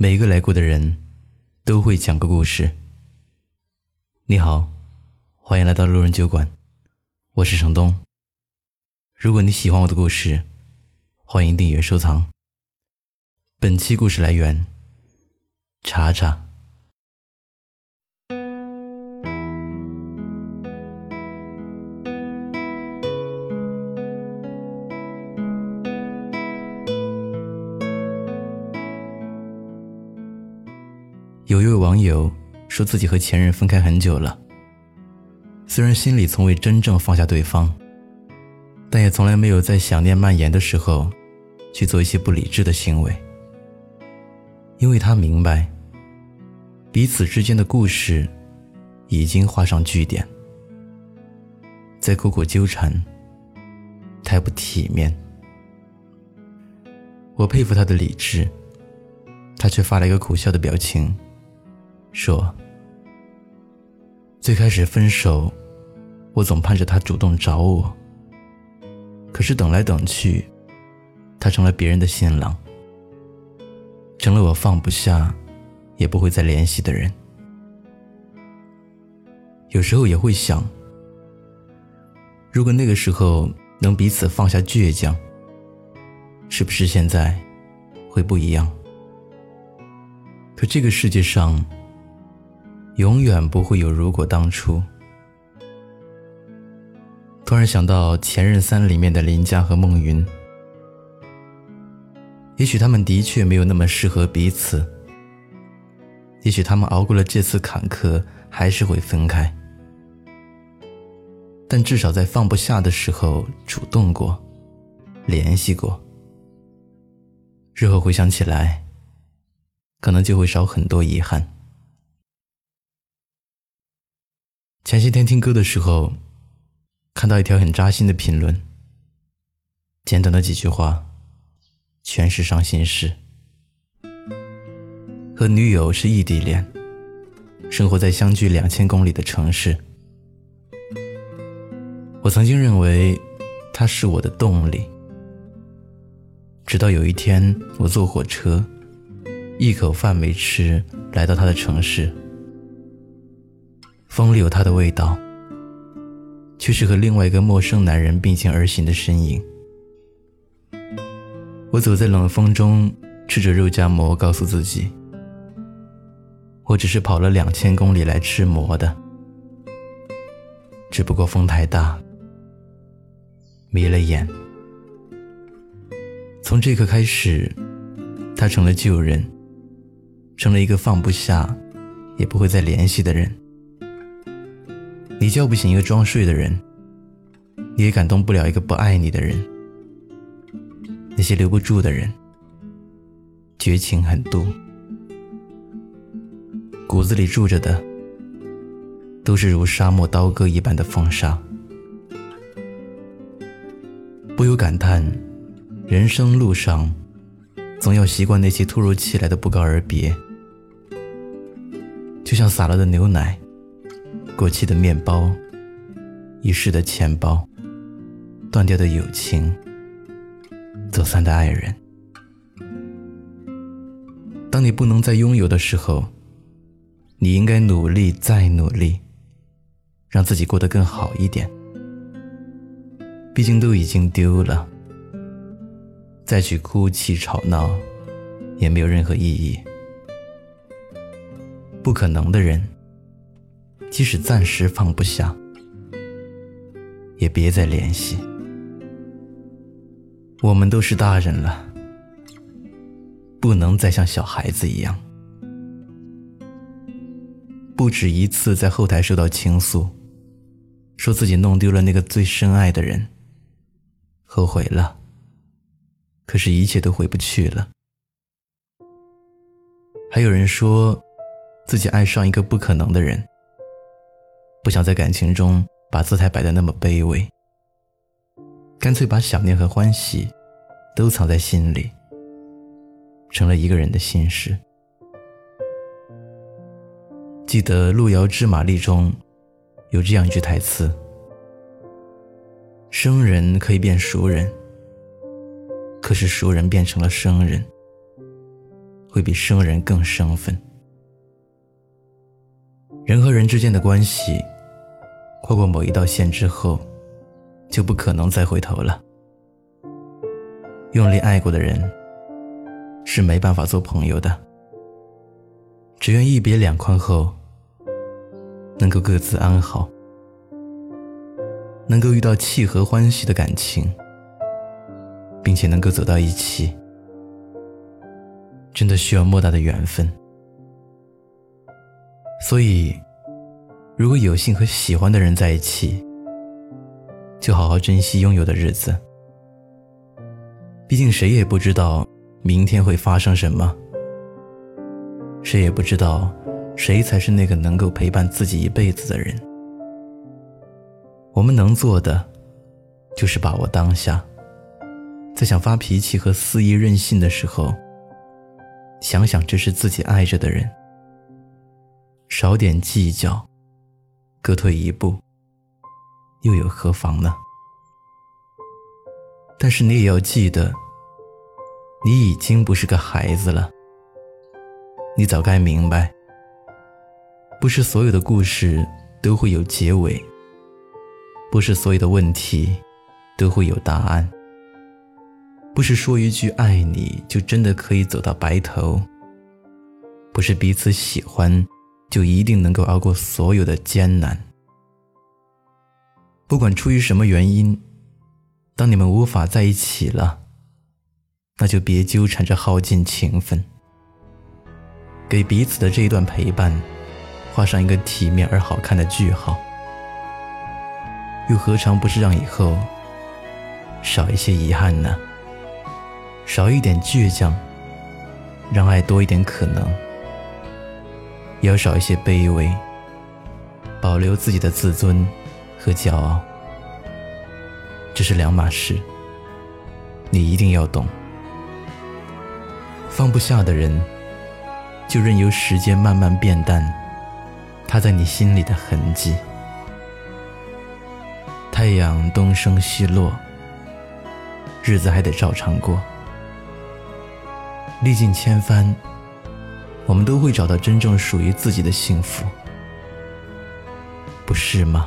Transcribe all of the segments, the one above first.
每个来过的人，都会讲个故事。你好，欢迎来到路人酒馆，我是程东。如果你喜欢我的故事，欢迎订阅收藏。本期故事来源：查查。网友说自己和前任分开很久了，虽然心里从未真正放下对方，但也从来没有在想念蔓延的时候去做一些不理智的行为，因为他明白，彼此之间的故事已经画上句点，再苦苦纠缠太不体面。我佩服他的理智，他却发了一个苦笑的表情。说：“最开始分手，我总盼着他主动找我。可是等来等去，他成了别人的新郎，成了我放不下，也不会再联系的人。有时候也会想，如果那个时候能彼此放下倔强，是不是现在会不一样？可这个世界上……”永远不会有如果当初。突然想到《前任三》里面的林佳和孟云，也许他们的确没有那么适合彼此，也许他们熬过了这次坎坷，还是会分开，但至少在放不下的时候主动过，联系过，日后回想起来，可能就会少很多遗憾。前些天听歌的时候，看到一条很扎心的评论。简短的几句话，全是伤心事。和女友是异地恋，生活在相距两千公里的城市。我曾经认为，她是我的动力。直到有一天，我坐火车，一口饭没吃，来到她的城市。风里有他的味道，却是和另外一个陌生男人并肩而行的身影。我走在冷风中，吃着肉夹馍，告诉自己，我只是跑了两千公里来吃馍的，只不过风太大，迷了眼。从这刻开始，他成了旧人，成了一个放不下，也不会再联系的人。你叫不醒一个装睡的人，你也感动不了一个不爱你的人。那些留不住的人，绝情狠毒，骨子里住着的，都是如沙漠刀割一般的风沙。不由感叹，人生路上，总要习惯那些突如其来的不告而别，就像洒了的牛奶。过期的面包，遗失的钱包，断掉的友情，走散的爱人。当你不能再拥有的时候，你应该努力再努力，让自己过得更好一点。毕竟都已经丢了，再去哭泣吵闹，也没有任何意义。不可能的人。即使暂时放不下，也别再联系。我们都是大人了，不能再像小孩子一样。不止一次在后台收到倾诉，说自己弄丢了那个最深爱的人，后悔了。可是，一切都回不去了。还有人说，自己爱上一个不可能的人。不想在感情中把姿态摆得那么卑微，干脆把想念和欢喜都藏在心里，成了一个人的心事。记得《路遥知马力》中有这样一句台词：“生人可以变熟人，可是熟人变成了生人，会比生人更生分。人和人之间的关系，跨过某一道线之后，就不可能再回头了。用力爱过的人，是没办法做朋友的。只愿一别两宽后，能够各自安好，能够遇到契合欢喜的感情，并且能够走到一起，真的需要莫大的缘分。所以，如果有幸和喜欢的人在一起，就好好珍惜拥有的日子。毕竟，谁也不知道明天会发生什么。谁也不知道，谁才是那个能够陪伴自己一辈子的人。我们能做的，就是把握当下，在想发脾气和肆意任性的时候，想想这是自己爱着的人，少点计较，各退一步，又有何妨呢？但是你也要记得，你已经不是个孩子了。你早该明白，不是所有的故事都会有结尾，不是所有的问题都会有答案，不是说一句爱你就真的可以走到白头，不是彼此喜欢就一定能够熬过所有的艰难。不管出于什么原因，当你们无法在一起了，那就别纠缠着耗尽情分。给彼此的这一段陪伴，画上一个体面而好看的句号，又何尝不是让以后少一些遗憾呢？少一点倔强，让爱多一点可能；也要少一些卑微，保留自己的自尊和骄傲。这是两码事，你一定要懂。放不下的人。就任由时间慢慢变淡，他在你心里的痕迹。太阳东升西落，日子还得照常过。历尽千帆，我们都会找到真正属于自己的幸福，不是吗？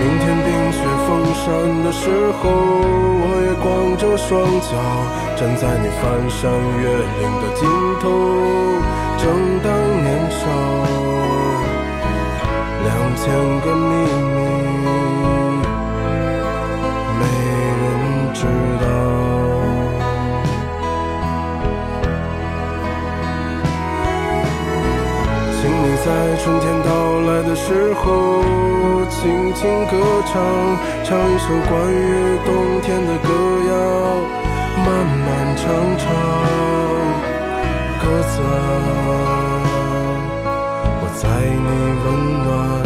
明天冰雪封山的时候。我也光着双脚站在你翻山越岭的尽头，正当年少，歌唱，唱一首关于冬天的歌谣，漫漫长长，鸽子啊，我在你温暖。